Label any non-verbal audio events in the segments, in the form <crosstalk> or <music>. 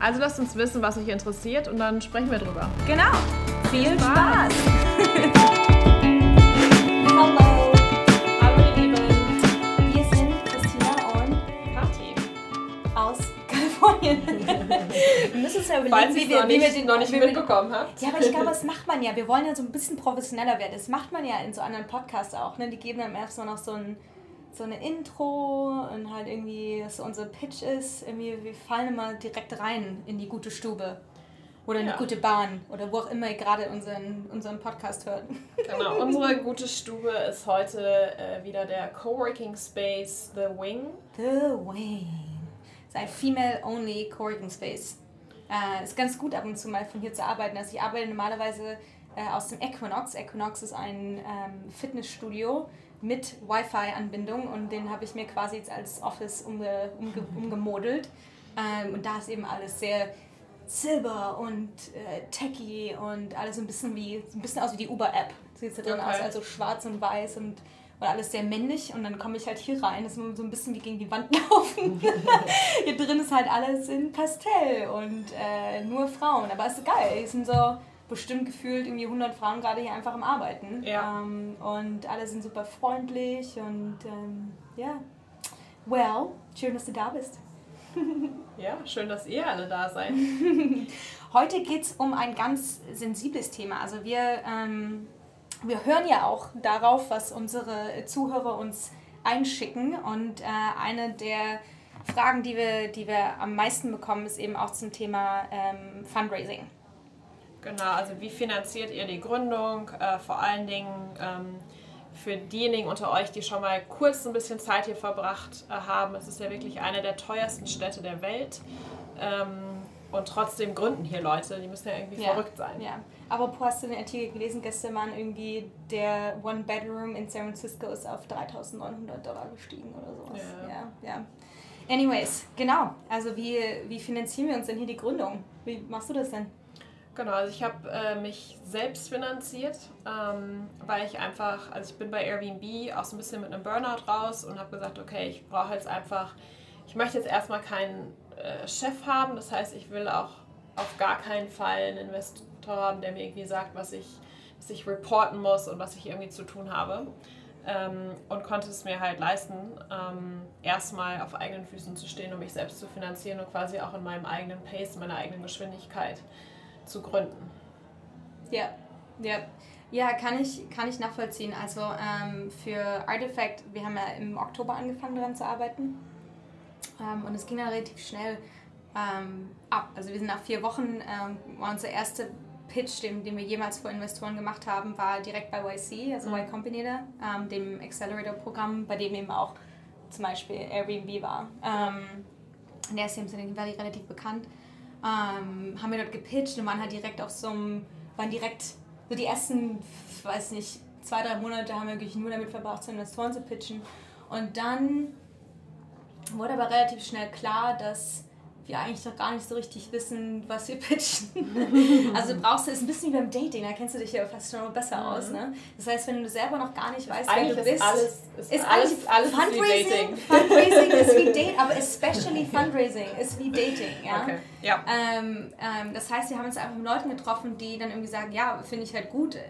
Also lasst uns wissen, was euch interessiert und dann sprechen wir drüber. Genau. Viel Spaß. <laughs> Hallo. Hallo ihr Lieben. Wir sind Christina und Kathi. aus Kalifornien. <laughs> wir müssen uns ja überlegen, Falls wie wir, noch wie wir nicht, den noch nicht wir- mitbekommen habt. Ja, aber ich glaube, das macht man ja. Wir wollen ja so ein bisschen professioneller werden. Das macht man ja in so anderen Podcasts auch. Ne? Die geben dann erstmal noch so ein, so eine Intro und halt irgendwie, dass so unser Pitch ist. Irgendwie, wir fallen immer direkt rein in die gute Stube. Oder in Ja. die gute Bahn. Oder wo auch immer ihr gerade unseren, unseren Podcast hört. <laughs> Genau, unsere gute Stube ist heute äh, wieder der Coworking Space The Wing. The Wing. ist ein Female-Only Coworking Space. Äh, ist ganz gut ab und zu mal von hier zu arbeiten. Also ich arbeite normalerweise äh, aus dem Equinox. Equinox ist ein ähm, Fitnessstudio mit Wi-Fi-Anbindung und den habe ich mir quasi jetzt als Office umge umge umgemodelt. Ähm, und da ist eben alles sehr silber und äh, techy und alles so ein bisschen wie ein bisschen aus wie die Uber-App. Sieht da drin Okay. aus, also schwarz und weiß und, und alles sehr männlich. Und dann komme ich halt hier rein, das ist so ein bisschen wie gegen die Wand <laughs> laufen. hier drin ist halt alles in Pastell und äh, nur Frauen. Aber es ist geil. Es sind so bestimmt gefühlt irgendwie 100 Frauen gerade hier einfach am Arbeiten. Ja. Ähm, und alle sind super freundlich und ähm, ja. Well, schön, dass du da bist. <laughs> Ja, schön, dass ihr alle da seid. <laughs> Heute geht es um ein ganz sensibles Thema. Also wir, ähm, wir hören ja auch darauf, was unsere Zuhörer uns einschicken. Und äh, eine der Fragen, die wir, die wir am meisten bekommen, ist eben auch zum Thema ähm, Fundraising. Genau, also wie finanziert ihr die Gründung? Äh, vor allen Dingen ähm, für diejenigen unter euch, die schon mal kurz ein bisschen Zeit hier verbracht äh, haben. Es ist ja wirklich eine der teuersten Städte der Welt. Ähm, und trotzdem gründen hier Leute, die müssen ja irgendwie verrückt sein. Ja. Aber hast du den Artikel gelesen? Gestern waren irgendwie der One Bedroom in San Francisco ist auf 3.900 Dollar gestiegen oder sowas. Ja. ja, ja. Anyways, genau. Also wie, wie finanzieren wir uns denn hier die Gründung? Wie machst du das denn? Genau, also ich habe äh, mich selbst finanziert, ähm, weil ich einfach, also ich bin bei Airbnb auch so ein bisschen mit einem Burnout raus und habe gesagt, okay, ich brauche jetzt einfach, ich möchte jetzt erstmal keinen äh, Chef haben, das heißt, ich will auch auf gar keinen Fall einen Investor haben, der mir irgendwie sagt, was ich, was ich reporten muss und was ich irgendwie zu tun habe. Ähm, und konnte es mir halt leisten, ähm, erstmal auf eigenen Füßen zu stehen und mich selbst zu finanzieren und quasi auch in meinem eigenen Pace, meiner eigenen Geschwindigkeit zu gründen. Ja, ja. Ja, kann ich, kann ich nachvollziehen. Also ähm, für Artifact, wir haben ja im Oktober angefangen daran zu arbeiten. Ähm, und es ging dann relativ schnell ähm, ab. Also wir sind nach vier Wochen, ähm, war unser erster Pitch, den, den wir jemals vor Investoren gemacht haben, war direkt bei YC, also Y Combinator, ähm, dem Accelerator-Programm, bei dem eben auch zum Beispiel Airbnb war. Ähm, der ist im Silicon Valley relativ bekannt. Ähm, haben wir dort gepitcht und waren halt direkt auf so einem, waren direkt so die ersten, weiß nicht, zwei, drei Monate haben wir wirklich nur damit verbracht, zu Investoren zu pitchen. Und dann wurde aber relativ schnell klar, dass wir eigentlich noch gar nicht so richtig wissen, was wir pitchen. <laughs> also du brauchst es ein bisschen wie beim Dating, da kennst du dich ja fast schon besser aus. Ne? Das heißt, wenn du selber noch gar nicht weißt, wer Eigentlich du ist bist, alles, ist ist alles, alles ist wie Fundraising, Dating. Fundraising ist wie <laughs> Dating, aber especially Fundraising ist wie Dating. Ja? Okay. Ja. Ähm, ähm, das heißt, wir haben uns einfach mit Leuten getroffen, die dann irgendwie sagen, ja, finde ich halt gut, äh,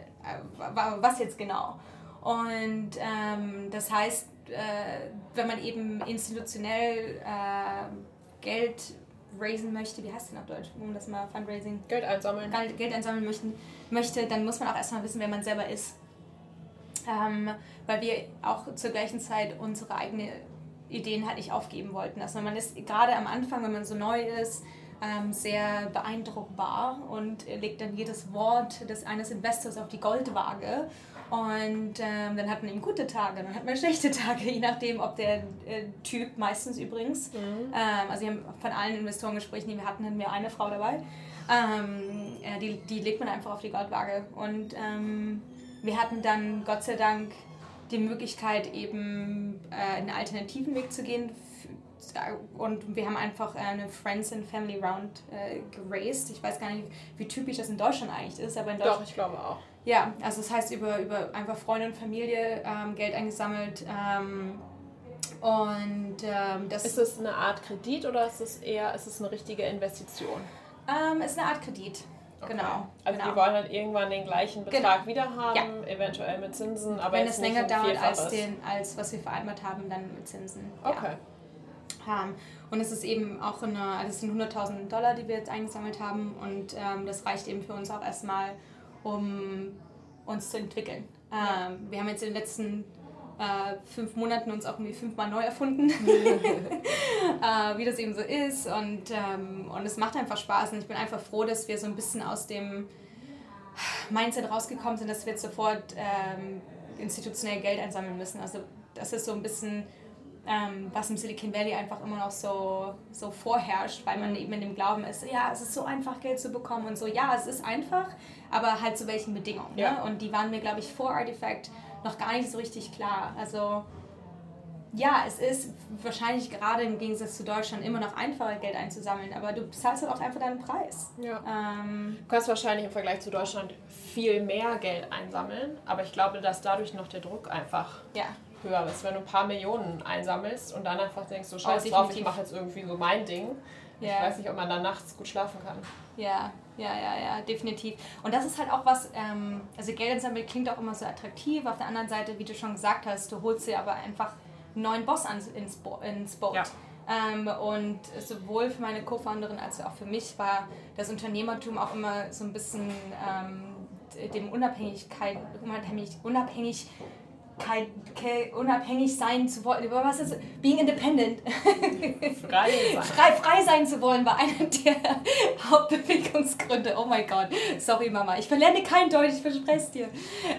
wa- was jetzt genau? Und ähm, das heißt, äh, wenn man eben institutionell äh, Geld raisen möchte, wie heißt denn auf Deutsch, um das mal Fundraising, Geld einsammeln. Geld Geld einsammeln möchten, möchte, dann muss man auch erstmal wissen, wer man selber ist. Ähm, weil wir auch zur gleichen Zeit unsere eigenen Ideen halt nicht aufgeben wollten. Also man ist gerade am Anfang, wenn man so neu ist, ähm, sehr beeindruckbar und legt dann jedes Wort des eines Investors auf die Goldwaage Und ähm, dann hat man eben gute Tage, dann hat man <laughs> schlechte Tage, je nachdem, ob der äh, Typ, meistens übrigens, mhm. ähm, also wir haben von allen Investorengesprächen, die wir hatten, hatten wir eine Frau dabei, ähm, ja, die, die legt man einfach auf die Goldwaage. Und ähm, wir hatten dann Gott sei Dank die Möglichkeit, eben äh, einen alternativen Weg zu gehen. Und wir haben einfach eine Friends and Family Round äh, geraced. Ich weiß gar nicht, wie typisch das in Deutschland eigentlich ist, aber in Deutschland. Doch, ich glaube auch. Ja, also das heißt über, über einfach Freunde und Familie ähm, Geld eingesammelt. Ähm, und ähm, das ist es eine Art Kredit oder ist es eher ist es eine richtige Investition? Ähm, ist eine Art Kredit. Okay. Genau. Also genau. die wollen halt irgendwann den gleichen genau. Betrag genau. wieder haben, ja. eventuell mit Zinsen, aber wenn es länger dauert als, den, als was wir vereinbart haben, dann mit Zinsen. Okay. Ja. Und es ist eben auch eine, also es sind 100.000 Dollar, die wir jetzt eingesammelt haben und ähm, das reicht eben für uns auch erstmal, um uns zu entwickeln. Ähm, wir haben jetzt in den letzten äh, fünf Monaten uns auch irgendwie fünfmal neu erfunden, <laughs> äh, wie das eben so ist. Und, ähm, und es macht einfach Spaß. Und ich bin einfach froh, dass wir so ein bisschen aus dem Mindset rausgekommen sind, dass wir jetzt sofort ähm, institutionell Geld einsammeln müssen. Also das ist so ein bisschen, ähm, was im Silicon Valley einfach immer noch so, so vorherrscht, weil man eben in dem Glauben ist, ja, es ist so einfach, Geld zu bekommen und so, ja, es ist einfach, aber halt zu welchen Bedingungen. Ne? Ja. Ne? Und die waren mir, glaube ich, vor Artifact noch gar nicht so richtig klar. Also ja, es ist wahrscheinlich gerade im Gegensatz zu Deutschland immer noch einfacher, Geld einzusammeln, aber du zahlst halt auch einfach deinen Preis. Ja. Ähm, du kannst wahrscheinlich im Vergleich zu Deutschland viel mehr Geld einsammeln, aber ich glaube, dass dadurch noch der Druck einfach ja. Höher ist. Wenn du ein paar Millionen einsammelst und dann einfach denkst, so scheiß oh, drauf, ich mache jetzt irgendwie so mein Ding. Ja. Ich weiß nicht, ob man dann nachts gut schlafen kann. Ja, ja, ja, ja, definitiv. Und das ist halt auch was, ähm, also Geldensammel klingt auch immer so attraktiv. Auf der anderen Seite, wie du schon gesagt hast, du holst dir aber einfach einen neuen Boss ans, ins, Bo ins Boot. Ja. Ähm, und sowohl für meine Co-Founderin als auch für mich war das Unternehmertum auch immer so ein bisschen ähm, dem Unabhängigkeit, unabhängig, unabhängig unabhängig sein zu wollen. Was ist Being independent? <laughs> Frei sein. Frei, frei sein zu wollen war einer der <laughs> Hauptbewegungsgründe. Oh mein Gott. Sorry, Mama. Ich verlerne kein Deutsch, ich verspreche es dir.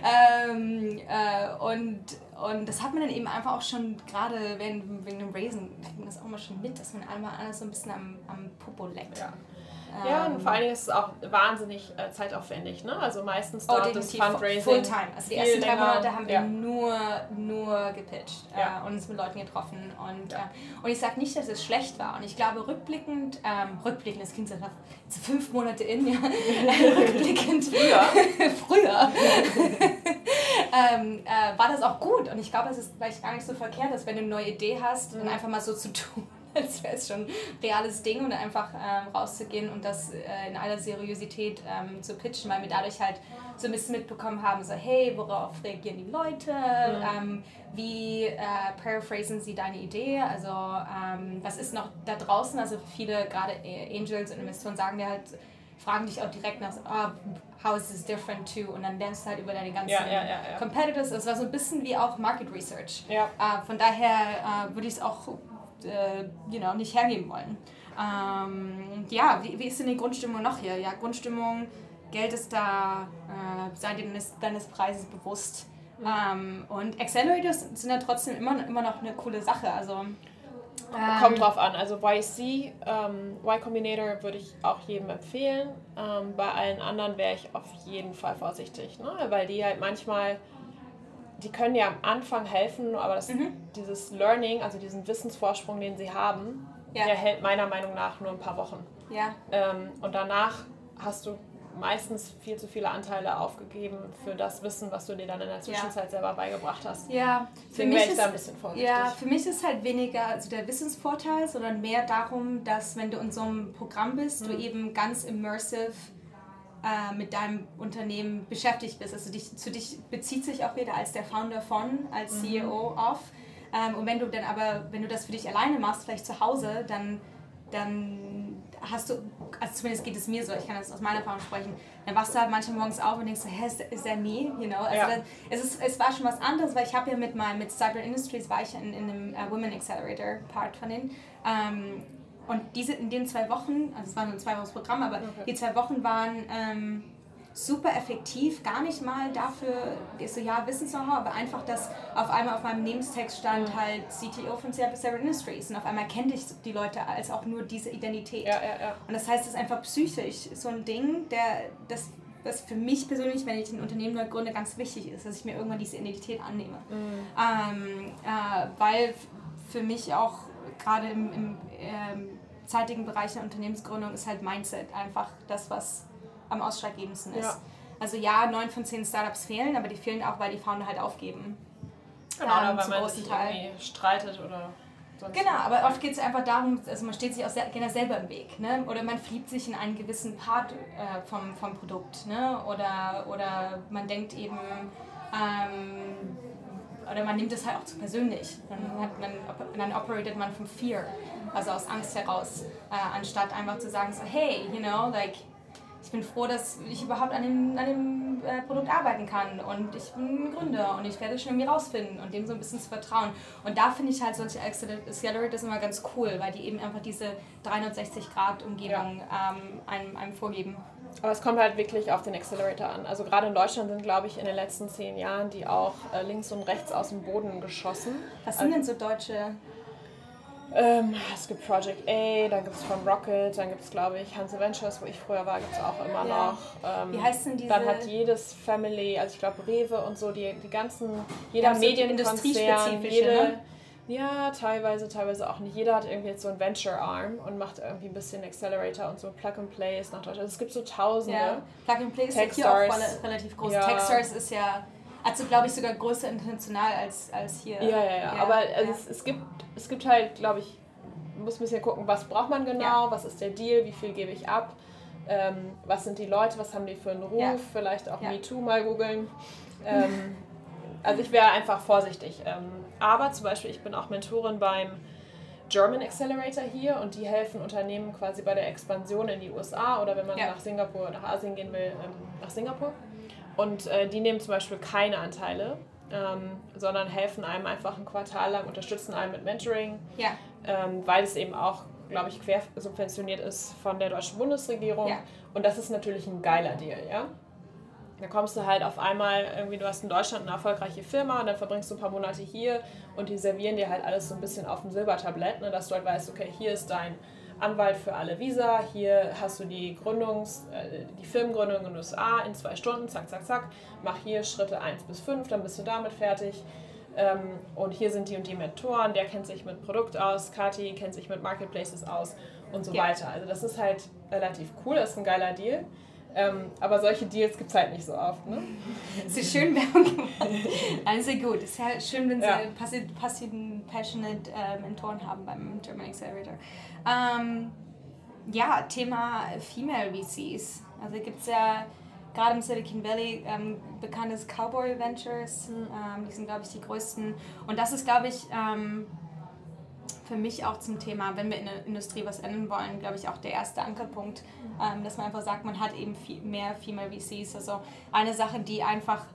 Ähm, äh, und, und das hat man dann eben einfach auch schon, gerade wegen, wegen dem Raisen, kriegt man das auch mal schon mit, dass man einmal alles so ein bisschen am, am Popo leckt. Ja. Ja, und vor allen Dingen ist es auch wahnsinnig äh, zeitaufwendig. Ne? Also meistens oh, dort oh, das Fundraising. Fulltime. Also die ersten drei Monate haben wir ja. nur, nur gepitcht äh, ja. und uns mit Leuten getroffen. Und, ja. äh, und ich sage nicht, dass es schlecht war. Und ich glaube, rückblickend, ähm, rückblickend, das klingt so fünf Monate in, ja. <laughs> rückblickend. Früher. <laughs> früher. <laughs> ähm, äh, war das auch gut. Und ich glaube, es ist vielleicht gar nicht so verkehrt, dass wenn du eine neue Idee hast, mhm. dann einfach mal so zu tun <laughs> als wäre es schon ein reales Ding und einfach ähm, rauszugehen und das äh, in aller Seriosität ähm, zu pitchen, weil wir dadurch halt so ein bisschen mitbekommen haben, so hey, worauf reagieren die Leute, mhm. ähm, wie äh, paraphrasen sie deine Idee, also ähm, was ist noch da draußen, also viele gerade Angels und Investoren sagen dir halt, fragen dich auch direkt nach, oh, how is this different to? Und dann lernst du halt über deine ganzen ja, ja, ja, Competitors. Es war so ein bisschen wie auch Market Research. Äh, von daher äh, würde ich es auch äh, you know, nicht hergeben wollen. Ähm, ja, wie, wie ist denn die Grundstimmung noch hier? Ja, Grundstimmung, Geld ist da, äh, sei dir deines, Preises bewusst. Ähm, und Accelerators sind ja trotzdem immer, immer noch eine coole Sache. Also, ähm, Kommt drauf an. Also YC, ähm, Y Combinator würde ich auch jedem empfehlen. Ähm, bei allen anderen wäre ich auf jeden Fall vorsichtig, ne? weil die halt manchmal die können ja am Anfang helfen, aber das, mhm. dieses Learning, also diesen Wissensvorsprung, den sie haben, ja. der hält meiner Meinung nach nur ein paar Wochen. Ja. Ähm, und danach hast du meistens viel zu viele Anteile aufgegeben für das Wissen, was du dir dann in der Zwischenzeit ja. selber beigebracht hast. Ja, Deswegen wäre ich da ein bisschen vorsichtig. Ja, für mich ist halt weniger also der Wissensvorteil, sondern mehr darum, dass wenn du in so einem Programm bist, mhm. du eben ganz immersive äh, mit deinem Unternehmen beschäftigt bist. Also dich, zu dich bezieht sich auch wieder als der Founder von, als mhm. CEO auf. Ähm, und wenn du dann aber, wenn du das für dich alleine machst, vielleicht zu Hause, dann, dann hast du, also zumindest geht es mir so, ich kann das aus meiner Erfahrung sprechen, dann wachst du halt manchmal morgens auf und denkst so, hä, ist der me? You know? Also ja. das, es, ist, es war schon was anderes, weil ich habe ja mit, mein, mit Cyber Industries war ich in, in einem uh, Women Accelerator Part von denen. Ähm, und diese in den zwei Wochen, also es war nur ein zwei Wochen Programm, aber okay. die zwei Wochen waren ähm, super effektiv, gar nicht mal dafür, so, ja, Wissens-Know-how, aber einfach, dass auf einmal auf meinem Lebenstext stand halt CTO von Seven Industries und auf einmal kenne ich die Leute als auch nur diese Identität. Ja, ja, ja. Und das heißt, es ist einfach psychisch so ein Ding, der, das, was für mich persönlich, wenn ich ein Unternehmen neu gründe, ganz wichtig ist, dass ich mir irgendwann diese Identität annehme. Mhm. Ähm, äh, weil für mich auch gerade im, im ähm, zeitigen Bereich der Unternehmensgründung ist halt Mindset einfach das, was am ausschlaggebendsten ist. Ja. Also ja, neun von zehn Startups fehlen, aber die fehlen auch, weil die Founder halt aufgeben. Genau, Ähm, oder weil man sich Teil. irgendwie streitet oder sonst Genau, aber oft geht es einfach darum, also man steht sich auch sehr, gerne selber im Weg. Ne? Oder man verliebt sich in einen gewissen Part äh, vom, vom Produkt. Ne? Oder, oder man denkt eben, ähm, oder man nimmt es halt auch zu persönlich. Dann, hat man, dann operatet man from fear, also aus Angst heraus, äh, anstatt einfach zu sagen, so, hey, you know, like, ich bin froh, dass ich überhaupt an dem, an dem äh, Produkt arbeiten kann und ich bin Gründer und ich werde es schon irgendwie rausfinden und dem so ein bisschen zu vertrauen. Und da finde ich halt solche Acceler- Accelerators immer ganz cool, weil die eben einfach diese 360-Grad-Umgebung ähm, einem, einem vorgeben. Aber es kommt halt wirklich auf den Accelerator an. Also gerade in Deutschland sind, glaube ich, in den letzten zehn Jahren die auch äh, links und rechts aus dem Boden geschossen. Was sind denn so deutsche Ähm, es gibt Project A, dann gibt es von Rocket, dann gibt es, glaube ich, Hanse Ventures, wo ich früher war, gibt es auch immer Ja. noch. Ähm, Wie heißt denn diese- Dann hat jedes Family, also ich glaube Rewe und so, die, die ganzen, jeder Ja, Medienkonzern, jede, ne? Ja, teilweise, teilweise auch nicht. Jeder hat irgendwie jetzt so einen Venture-Arm und macht irgendwie ein bisschen Accelerator und so Plug and Play ist nach Deutschland. Also es gibt so tausende. Ja, Plug and Play ist ja hier auch relativ groß. Ja. Techstars ist ja, also glaube ich sogar größer international als, als hier. Ja, ja, ja. Aber also Es, es, gibt, es gibt halt, glaube ich, muss ein bisschen gucken, was braucht man genau, was ist der Deal, wie viel gebe ich ab, ähm, was sind die Leute, was haben die für einen Ruf, Ja. vielleicht auch Ja. MeToo mal googeln. Ähm, also ich wäre einfach vorsichtig. Ähm, aber zum Beispiel, ich bin auch Mentorin beim German Accelerator hier und die helfen Unternehmen quasi bei der Expansion in die USA oder wenn man Ja. nach Singapur, nach Asien gehen will, ähm, nach Singapur. Und äh, die nehmen zum Beispiel keine Anteile, ähm, sondern helfen einem einfach ein Quartal lang, unterstützen einen mit Mentoring, Ja, ähm, weil es eben auch, glaube ich, quersubventioniert ist von der deutschen Bundesregierung. Ja. Und das ist natürlich ein geiler Deal, ja. Da kommst du halt auf einmal, irgendwie, du hast in Deutschland eine erfolgreiche Firma und dann verbringst du ein paar Monate hier und die servieren dir halt alles so ein bisschen auf dem Silbertablett, ne, dass du halt weißt, okay, hier ist dein Anwalt für alle Visa, hier hast du die Gründungs-, äh, die Firmengründung in den USA in zwei Stunden, zack, zack, zack, mach hier Schritte 1 bis 5, dann bist du damit fertig. Ähm, und hier sind die und die Mentoren, der kennt sich mit Produkt aus, Kati kennt sich mit Marketplaces aus und so Ja. weiter. Also das ist halt relativ cool, das ist ein geiler Deal. Ähm, aber solche Deals gibt es halt nicht so oft. Ne? ist schön <laughs> Werbung gemacht. Nein, sehr gut. Es ist ja schön, wenn sie Ja. passi- passiven, passionate äh, Mentoren haben beim German Accelerator. Ähm, ja, Thema Female VCs. Also gibt es ja gerade im Silicon Valley ähm, bekanntes Cowboy Ventures. Ähm, die sind, glaube ich, die größten. Und das ist, glaube ich, ähm, für mich auch zum Thema, wenn wir in der Industrie was ändern wollen, glaube ich, auch der erste Ankerpunkt, ähm, dass man einfach sagt, man hat eben viel mehr Female VCs. Also eine Sache, die einfach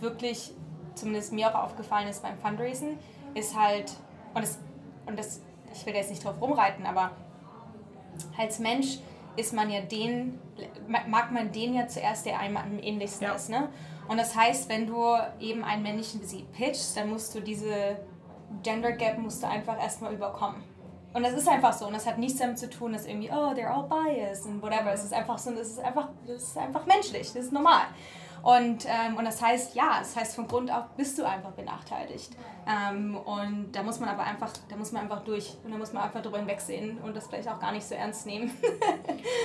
wirklich, zumindest mir auch aufgefallen ist beim Fundraising, ist halt, und das, und das ich will jetzt nicht drauf rumreiten, aber als Mensch ist man ja den, mag man den ja zuerst, der einem am ähnlichsten Ja. ist. Ne? Und das heißt, wenn du eben einen männlichen VC pitchst, dann musst du diese Gender Gap musst du einfach erstmal überkommen. Und das ist einfach so. Und das hat nichts damit zu tun, dass irgendwie, oh, they're all biased und whatever. Es ist einfach so, das ist einfach, das ist einfach menschlich, das ist normal. Und, ähm, und das heißt, ja, das heißt, von Grund auf bist du einfach benachteiligt. Ähm, und da muss man aber einfach, da muss man einfach durch. Und da muss man einfach drüber hinwegsehen und das vielleicht auch gar nicht so ernst nehmen. <laughs>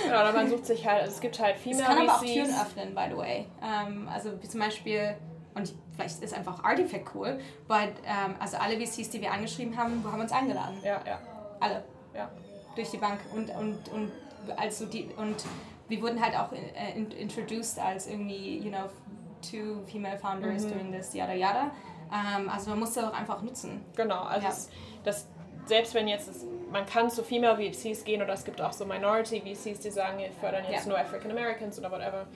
Genau, oder man sucht sich halt, also es gibt halt Es Female kann aber auch. Türen öffnen, by the way. Ähm, also wie zum Beispiel, und vielleicht ist einfach Artifact cool, but, ähm, also alle VCs, die wir angeschrieben haben, haben uns eingeladen. Ja, ja, Alle. ja. Durch die Bank. Und, und, und, also die, und wir wurden halt auch äh, in, introduced als irgendwie, you know, two female founders Mhm. doing this, yada yada. Ähm, also man muss das auch einfach nutzen. Genau, also Ja. es, das, selbst wenn jetzt, es, man kann zu Female VCs gehen oder es gibt auch so Minority VCs, die sagen, wir fördern jetzt Ja. nur African Americans oder whatever.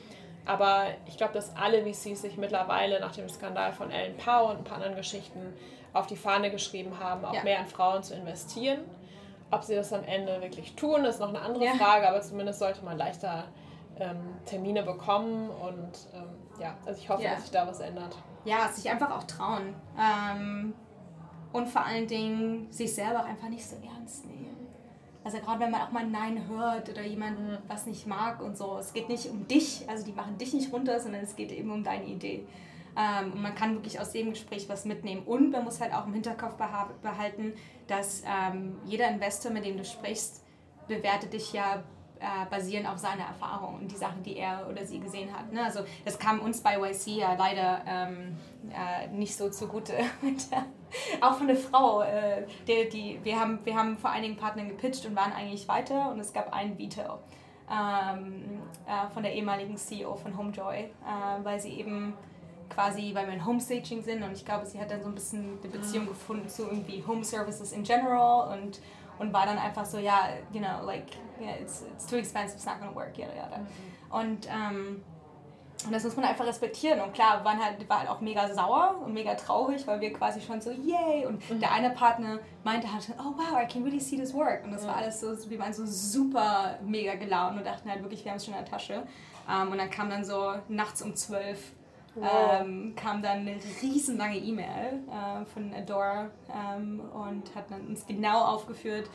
Aber ich glaube, dass alle VCs sich mittlerweile nach dem Skandal von Ellen Pau und ein paar anderen Geschichten auf die Fahne geschrieben haben, auch Ja. mehr in Frauen zu investieren. Ob sie das am Ende wirklich tun, ist noch eine andere Ja. Frage, aber zumindest sollte man leichter ähm, Termine bekommen und ähm, ja, also ich hoffe, Ja. dass sich da was ändert. Ja, sich einfach auch trauen. Ähm, und vor allen Dingen sich selber auch einfach nicht so ernst nehmen. Also gerade wenn man auch mal ein Nein hört oder jemand Mhm. was nicht mag und so. Es geht nicht um dich, also die machen dich nicht runter, sondern es geht eben um deine Idee. Ähm, und man kann wirklich aus jedem Gespräch was mitnehmen. Und man muss halt auch im Hinterkopf beha- behalten, dass ähm, jeder Investor, mit dem du sprichst, bewertet dich ja äh, basierend auf seiner Erfahrung und die Sachen, die er oder sie gesehen hat. Ne? Also das kam uns bei YC ja leider ähm, äh, nicht so zugute. <laughs> Auch von der Frau. Äh, die, die, wir, haben, wir haben vor einigen Partnern gepitcht und waren eigentlich weiter und es gab einen Veto ähm, äh, von der ehemaligen CEO von Homejoy, äh, weil sie eben quasi, weil wir in Homestaging sind und ich glaube, sie hat dann so ein bisschen eine Beziehung gefunden zu irgendwie Home Services in general und, und war dann einfach so, ja, you know, like, yeah, it's, it's too expensive, it's not gonna work, yada, yada. Und, ähm, und das muss man einfach respektieren. Und klar, waren halt, war halt auch mega sauer und mega traurig, weil wir quasi schon so, yay. Und der eine Partner meinte halt, oh wow, I can really see this work. Und das war alles so, wir waren so super mega gelaunt und dachten halt wirklich, wir haben es schon in der Tasche. Ähm, und dann kam dann so nachts um zwölf Wow. ähm, kam dann eine riesenlange E-Mail äh, von Adora ähm, und hat dann uns genau aufgeführt,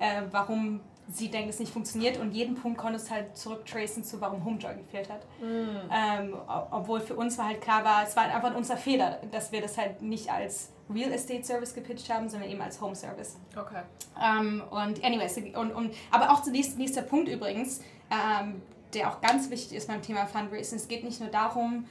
äh, warum sie denkt, es nicht funktioniert und jeden Punkt konntest du halt zurücktracen zu, warum Homejoy gefehlt hat. Ähm, o- obwohl für uns war halt klar war, es war halt einfach unser Fehler, dass wir das halt nicht als Real Estate Service gepitcht haben, sondern eben als Home Service. Okay. Ähm, und anyways, und, und, aber auch zunächst nächster Punkt übrigens, ähm, der auch ganz wichtig ist beim Thema Fundraising. Es geht nicht nur darum,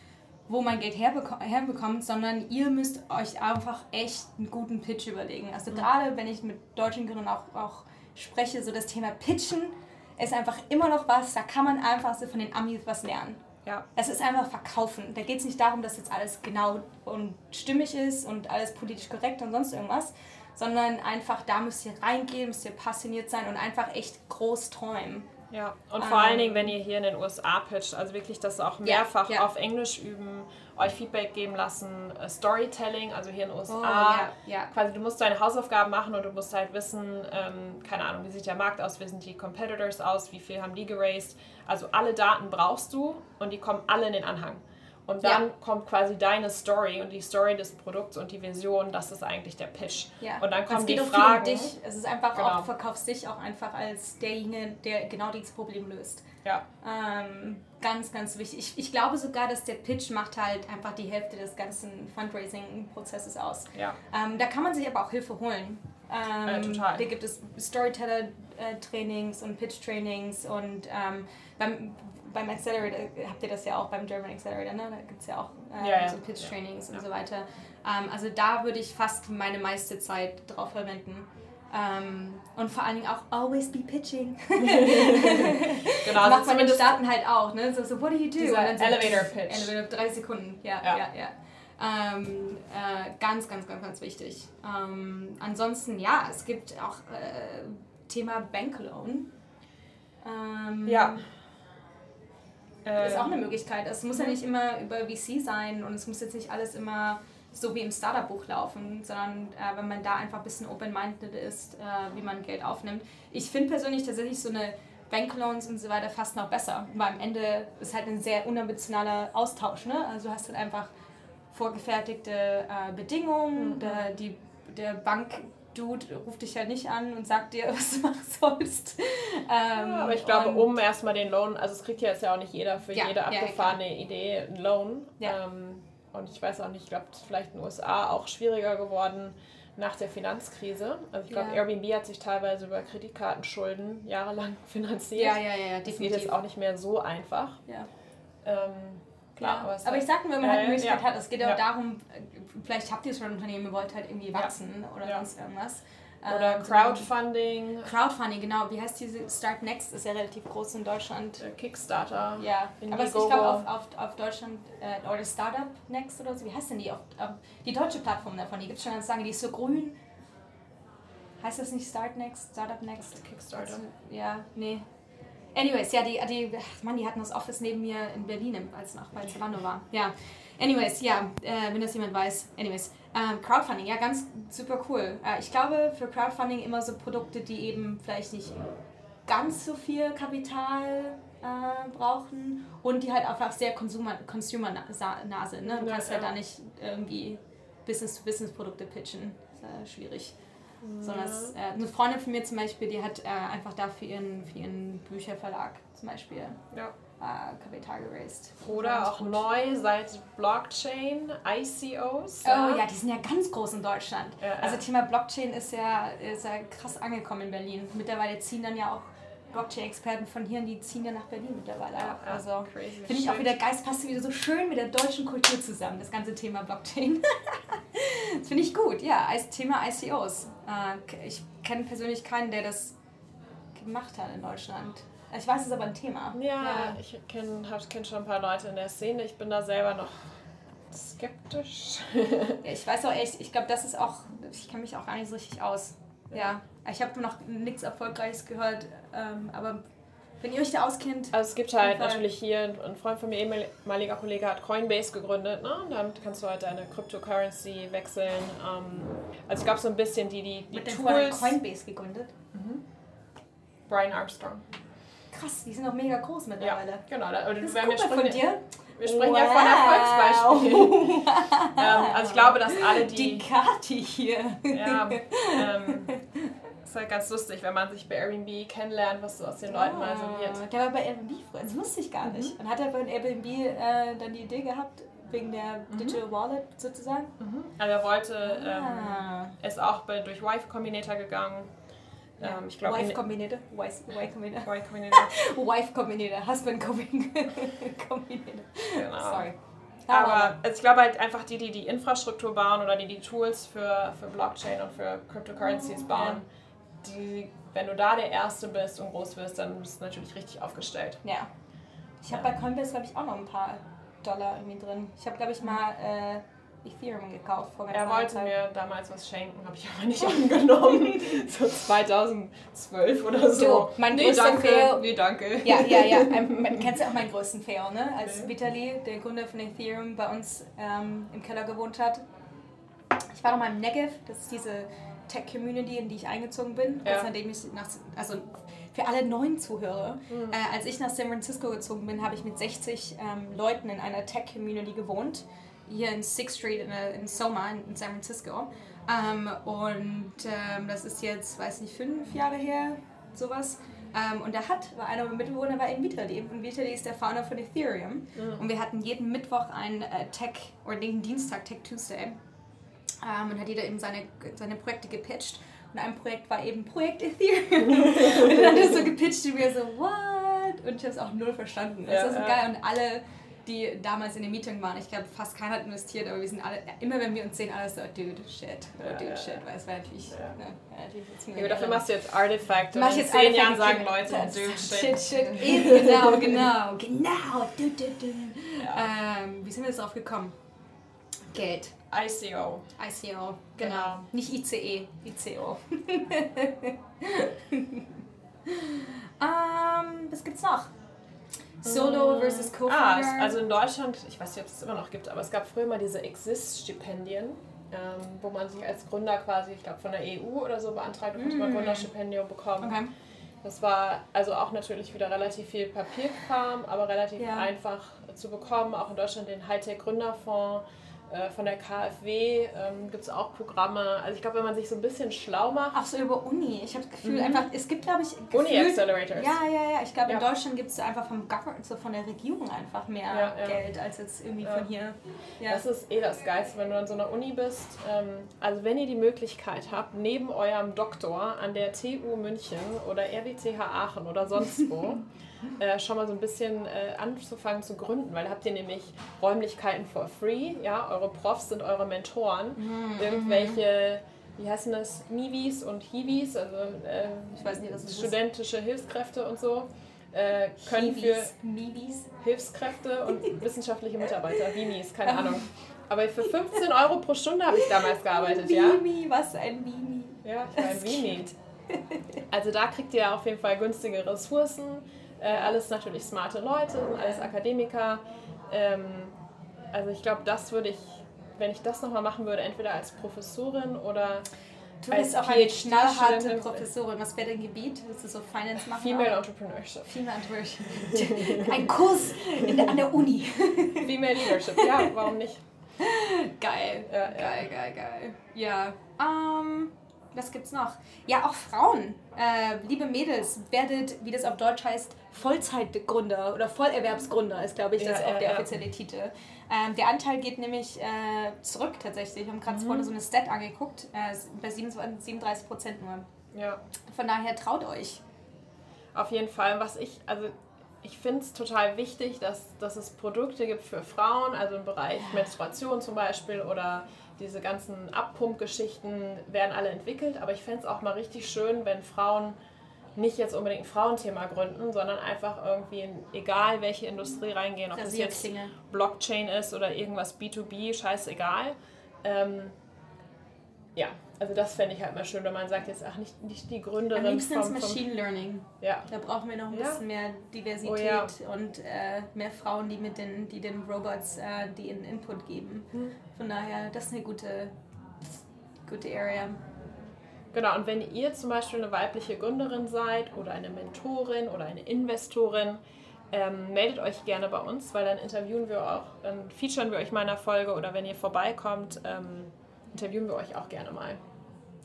wo man Geld herbeko- herbekommt, sondern ihr müsst euch einfach echt einen guten Pitch überlegen. Also gerade wenn ich mit deutschen Gründern auch, auch spreche, so das Thema Pitchen ist einfach immer noch was, da kann man einfach so von den Amis was lernen. Ja. Es ist einfach verkaufen. Da geht es nicht darum, dass jetzt alles genau und stimmig ist und alles politisch korrekt und sonst irgendwas, sondern einfach da müsst ihr reingehen, müsst ihr passioniert sein und einfach echt groß träumen. Ja, und vor Ähm, allen Dingen, wenn ihr hier in den USA pitcht, also wirklich das auch mehrfach ja. auf Englisch üben, euch Feedback geben lassen, äh, Storytelling, also hier in den USA. Oh, ja, ja. Quasi, du musst deine Hausaufgaben machen und du musst halt wissen, ähm, keine Ahnung, wie sieht der Markt aus, wie sind die Competitors aus, wie viel haben die geraced. Also alle Daten brauchst du und die kommen alle in den Anhang. Und dann Ja. kommt quasi deine Story und die Story des Produkts und die Vision, das ist eigentlich der Pitch. Ja. Und dann kommen es geht die Fragen. um dich. Es ist einfach Genau. auch, du verkaufst dich auch einfach als derjenige, der genau dieses Problem löst. Ja. Ähm, ganz, ganz wichtig. Ich, ich glaube sogar, dass der Pitch macht halt einfach die Hälfte des ganzen Fundraising-Prozesses aus. Ja. Ähm, da kann man sich aber auch Hilfe holen. Ähm, Äh, total. Da gibt es Storyteller-Trainings und Pitch-Trainings und ähm, beim, beim Accelerator habt ihr das ja auch beim German Accelerator, ne? Da gibt es ja auch ähm, Ja, ja. so Pitch-Trainings Ja. und so weiter. Ähm, also da würde ich fast meine meiste Zeit drauf verwenden. Ähm, und vor allen Dingen auch always be pitching. <laughs> Genau, Das also macht man in den Staaten halt auch, ne? So, so what do you do? Dann so, Elevator Pitch. Elevator, drei Sekunden, ja, Ja. ja, ja. Ähm, äh, ganz, ganz, ganz, ganz wichtig. Ähm, ansonsten, ja, es gibt auch äh, Thema Bankloan. Ähm, Ja. Ist auch eine Möglichkeit. Es muss ja nicht immer über VC sein und es muss jetzt nicht alles immer so wie im Startup-Buch laufen, sondern äh, wenn man da einfach ein bisschen open-minded ist, äh, wie man Geld aufnimmt. Ich finde persönlich tatsächlich so eine Bankloans und so weiter fast noch besser, weil am Ende ist halt ein sehr unambitionaler Austausch. Ne? Also du hast halt einfach vorgefertigte äh, Bedingungen, Mhm. der, die, der Bank-Dude ruft dich halt nicht an und sagt dir, <laughs> was du machen sollst. Ähm, Ja, aber ich glaube, um erstmal den Loan, also es kriegt ja jetzt ja auch nicht jeder für Ja, jede ja, ja, abgefahrene Idee einen Loan. Ja. Ähm, und ich weiß auch nicht, ich glaube, es ist vielleicht in den USA auch schwieriger geworden nach der Finanzkrise. Also ich glaube, Ja. Airbnb hat sich teilweise über Kreditkartenschulden jahrelang <laughs> finanziert. ja, ja, ja, ja, das geht definitiv. jetzt auch nicht mehr so einfach. Ja. Ähm, klar, Ja. aber, Aber ich hat- sag nur, wenn man halt die ja, Möglichkeit hat, es geht auch Ja. darum, äh, vielleicht habt ihr schon ein Unternehmen, ihr wollt halt irgendwie wachsen oder sonst irgendwas. Oder Ähm, so- Crowdfunding, Crowdfunding, genau. Wie heißt diese? Start Next ist ja relativ groß in Deutschland. äh, Kickstarter. Ja, aber es- ich Indiegogo. glaube auf, auf, auf Deutschland, äh, oder Startup Next oder so, wie heißt denn die? Auf, auf, die deutsche Plattform davon, die gibt es schon ganz lange, die ist so grün. Heißt das nicht Start Next, Startup Next? Kickstarter. Ja, nee. Anyways, ja, die, die, Mann, die hatten das Office neben mir in Berlin, als noch bei Zalando war. Ja. Anyways, ja, äh, wenn das jemand weiß. Anyways, ähm, Crowdfunding, ja, ganz super cool. Äh, ich glaube für Crowdfunding immer so Produkte, die eben vielleicht nicht ganz so viel Kapital äh, brauchen und die halt einfach sehr Consumer-Nase. Consumer -Nase, ne? Du Ja, kannst halt ja. da nicht irgendwie Business-to-Business-Produkte pitchen. Ist äh, schwierig. Sondern es, äh, eine Freundin von mir zum Beispiel, die hat äh, einfach da für ihren, für ihren Bücherverlag zum Beispiel Ja. äh, Kapital geraced. Oder auch gut. neu seit Blockchain, ICOs. Oh ja, die sind ja ganz groß in Deutschland. Ja, also ja. Thema Blockchain ist ja, ist ja krass angekommen in Berlin. Mittlerweile ziehen dann ja auch Blockchain-Experten von hier und die ziehen ja nach Berlin mittlerweile Ja, ja, Also finde ich auch wieder Geist passt wieder so schön mit der deutschen Kultur zusammen, das ganze Thema Blockchain. <laughs> das finde ich gut, ja, als Thema ICOs. Äh, ich kenne persönlich keinen, der das gemacht hat in Deutschland. Ich weiß, es ist aber ein Thema. Ja, ich kenne kenn schon ein paar Leute in der Szene. Ich bin da selber noch skeptisch. <laughs> Ja, ich weiß auch echt, ich glaube, das ist auch, ich kenne mich auch gar nicht so richtig aus. Ja, ich habe noch nichts Erfolgreiches gehört, ähm, aber wenn ihr euch da auskennt, Also es gibt halt natürlich hier, ein- Freund von mir, ehemaliger Kollege, hat Coinbase gegründet. Ne? Und damit kannst du halt deine Cryptocurrency wechseln. Ähm, also es gab so ein bisschen die, die, die mit Tools. Coinbase gegründet. Brian Armstrong. Krass, die sind auch mega groß Ja, mittlerweile. genau. Da, oder Das ist wir, wir von sprechen, dir. wir sprechen ja von Erfolgsbeispielen. <laughs> ähm, also ich glaube, dass alle Die die... Kati hier. Ja, ähm, ist halt ganz lustig, wenn man sich bei Airbnb kennenlernt, was so aus den Leuten mal so wird. Ah, Der war bei Airbnb früher, das wusste ich gar nicht. Und hat er bei Airbnb äh, dann die Idee gehabt, wegen der Digital Wallet sozusagen? Also er wollte, ähm, Ah. er ist auch bei, durch Wife Combinator gegangen. Ähm, ich glaube, Wife Combinator. Wife Combinator. Wife <laughs> Combinator. Wife <laughs> Combinator. Husband <laughs> Combinator. Genau. Sorry. Aber also ich glaube halt einfach die, die die Infrastruktur bauen oder die die Tools für, für Blockchain und für Cryptocurrencies bauen, die, wenn du da der Erste bist und groß wirst, dann bist du natürlich richtig aufgestellt. Ja. Ich habe bei Coinbase, glaube ich, auch noch ein paar Dollar irgendwie drin. Ich habe, glaube ich, mal äh, Ethereum gekauft vor Er wollte Zeit. mir damals was schenken, habe ich aber nicht <laughs> angenommen. <laughs> so 2012 oder so. Du, mein nee, größter danke. Fail- Nee, danke. Ja, ja, ja. <laughs> Ähm, Man kennt ja auch meinen größten Fail, ne? Als Okay. Vitali, der Gründer von Ethereum, bei uns ähm, im Keller gewohnt hat. Ich war noch mal im Negev, das ist diese Tech-Community, in die ich eingezogen bin. Ja. Nachdem ich nach, also für alle neuen Zuhörer, Mhm. äh, als ich nach San Francisco gezogen bin, habe ich mit 60 ähm, Leuten in einer Tech-Community gewohnt. Hier in Sixth Street in, äh, in Soma in, in San Francisco. Ähm, und ähm, das ist jetzt, weiß nicht, fünf Jahre her, sowas. Ähm, und der hat, war einer meiner Mitbewohner war in Vitali. Und Vitali ist der Founder von Ethereum. Und wir hatten jeden Mittwoch einen äh, Tech, oder jeden Dienstag Tech Tuesday. Ähm, und hat jeder eben seine, seine Projekte gepitcht. Und ein Projekt war eben Projekt Ethereum. <laughs> und dann hat er so gepitcht und wir so, what? Und ich habe es auch null verstanden. Das Ja, ist so ja. geil. Und alle, die damals in dem Meeting waren, ich glaube, fast keiner hat investiert, aber wir sind alle, immer wenn wir uns sehen, alle so, dude, shit, oh, Ja, dude, shit. Weil es war natürlich, Ja. ne, ja, natürlich jetzt Ja, aber dafür machst du jetzt Artifact und Mach ich in jetzt zehn Jahren sagen und Leute, das- dude, shit, shit. shit, genau, genau, <laughs> genau, du, du, du. Ja. Ähm, wie sind wir jetzt drauf gekommen? Geld. ICO. ICO, genau. Genau. Nicht ICE, ICO. <laughs> ähm, was gibt's noch? Solo versus Ah, Co-Founder. es- also in Deutschland, ich weiß nicht, ob es es immer noch gibt, aber es gab früher mal diese Exist-Stipendien, ähm, wo man sich als Gründer quasi, ich glaube von der EU oder so beantragt, und man Mm. Gründerstipendium bekommen. okay. Das war also auch natürlich wieder relativ viel Papierkram, aber relativ Ja. einfach zu bekommen. Auch in Deutschland den Hightech-Gründerfonds von der KfW ähm, gibt es auch Programme. Also ich glaube, wenn man sich so ein bisschen schlau macht, Ach so, über Uni. Ich habe das Gefühl, Mhm. einfach, es gibt, glaube ich, gefühlt- Uni-Accelerators. Ja, ja, ja. Ich glaube, in Ja. Deutschland gibt es einfach vom Government, so von der Regierung einfach mehr Ja, ja. Geld als jetzt irgendwie von hier. Das ist eh das Geilste, wenn du an so einer Uni bist. Ähm, also wenn ihr die Möglichkeit habt, neben eurem Doktor an der TU München oder RWTH Aachen oder sonst wo, <laughs> äh, schon mal so ein bisschen äh, anzufangen zu gründen, weil da habt ihr nämlich Räumlichkeiten for free, ja, eure Profs sind eure Mentoren, Mhm, irgendwelche, wie heißen das, Mivis und Hiwis, also äh, Ich weiß nicht, was das ist. studentische Hilfskräfte und so, äh, können für Hiwis, Mibis. Hilfskräfte und <laughs> wissenschaftliche Mitarbeiter, Vimis, keine Ahnung. Aber für 15 Euro pro Stunde habe ich damals gearbeitet, ja? Mimi, was ein Mimi. Ja, ich war ein Vimi. Also da kriegt ihr auf jeden Fall günstige Ressourcen, äh, alles natürlich smarte Leute, alles Akademiker. Ähm, also ich glaube, das würde ich, wenn ich das nochmal machen würde, entweder als Professorin oder Du bist auch eine knallharte Professorin. Was wäre dein Gebiet? Willst du so Finance machen? Female Entrepreneurship. Female Entrepreneurship. Ein Kurs der, an der Uni. Female Leadership, ja, warum nicht? Geil. Ja, geil, ja. geil, geil. Ja. Ähm, was gibt's noch? Ja, auch Frauen. Äh, liebe Mädels, werdet, wie das auf Deutsch heißt, Vollzeitgründer oder Vollerwerbsgründer ist, glaube ich, das ja, auch der offizielle Titel. Ähm, der Anteil geht nämlich äh, zurück tatsächlich. Wir haben gerade mhm. vorhin so eine Stat angeguckt, äh, bei 37 Prozent nur. Ja. Von daher traut euch. Auf jeden Fall. Was ich, also ich finde es total wichtig, dass, dass es Produkte gibt für Frauen, also im Bereich Menstruation zum Beispiel oder diese ganzen Abpumpgeschichten werden alle entwickelt. Aber ich fände es auch mal richtig schön, wenn Frauen nicht jetzt unbedingt ein Frauenthema gründen, sondern einfach irgendwie in egal welche Industrie reingehen, ob das jetzt Blockchain ist oder irgendwas B2B, scheißegal. Ähm, ja, also das fände ich halt mal schön, wenn man sagt jetzt, ach, nicht, nicht die Gründerin Am liebsten vom, Machine Learning. Ja. Da brauchen wir noch ein ja. bisschen mehr Diversität oh, ja. und äh, mehr Frauen, die mit den, die den Robots äh, die Input geben. Hm. Von daher, das ist eine gute, gute Area. Genau, und wenn ihr zum Beispiel eine weibliche Gründerin seid oder eine Mentorin oder eine Investorin, ähm, meldet euch gerne bei uns, weil dann interviewen wir auch, dann featuren wir euch mal in der Folge oder wenn ihr vorbeikommt, ähm, interviewen wir euch auch gerne mal.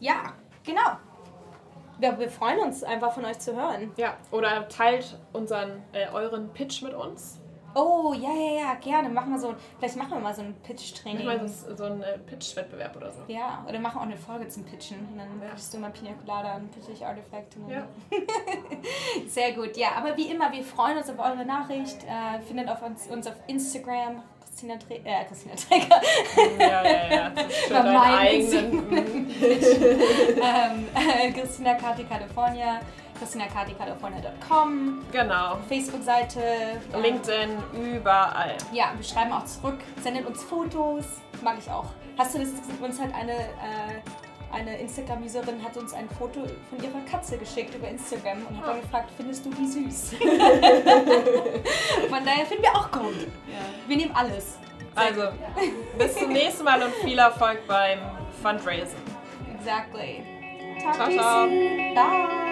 Ja, genau. Ja, wir freuen uns einfach von euch zu hören. Ja, oder teilt unseren, äh, euren Pitch mit uns. Oh, ja, ja, ja, gerne. Machen wir so, vielleicht machen wir mal so ein Pitch-Training. Machen wir so, so einen äh, Pitch-Wettbewerb oder so. Ja, oder machen auch eine Folge zum Pitchen. Und dann ja. pitchst du mal Pina Colada und pitch ich Artifact. Ja. <laughs> Sehr gut, ja. Aber wie immer, wir freuen uns auf eure Nachricht. Äh, findet auf uns, uns auf Instagram, Christina, Tre äh, Christina Träger. Ja, ja, ja. Für <laughs> deinen eigenen. ähm, äh, Christina Kati California christinakati.california.com. Genau. Facebook-Seite. LinkedIn, überall. Ja, wir schreiben auch zurück, sendet uns Fotos. Mag ich auch. Hast du das? Uns hat eine, äh, eine Instagram-Userin hat uns ein Foto von ihrer Katze geschickt über Instagram und hat dann gefragt, findest du die süß? <laughs> von daher finden wir auch gut. Ja. Wir nehmen alles. Also, <laughs> bis zum nächsten Mal und viel Erfolg beim Fundraising. Exactly. Talk ciao, ciao. Bye.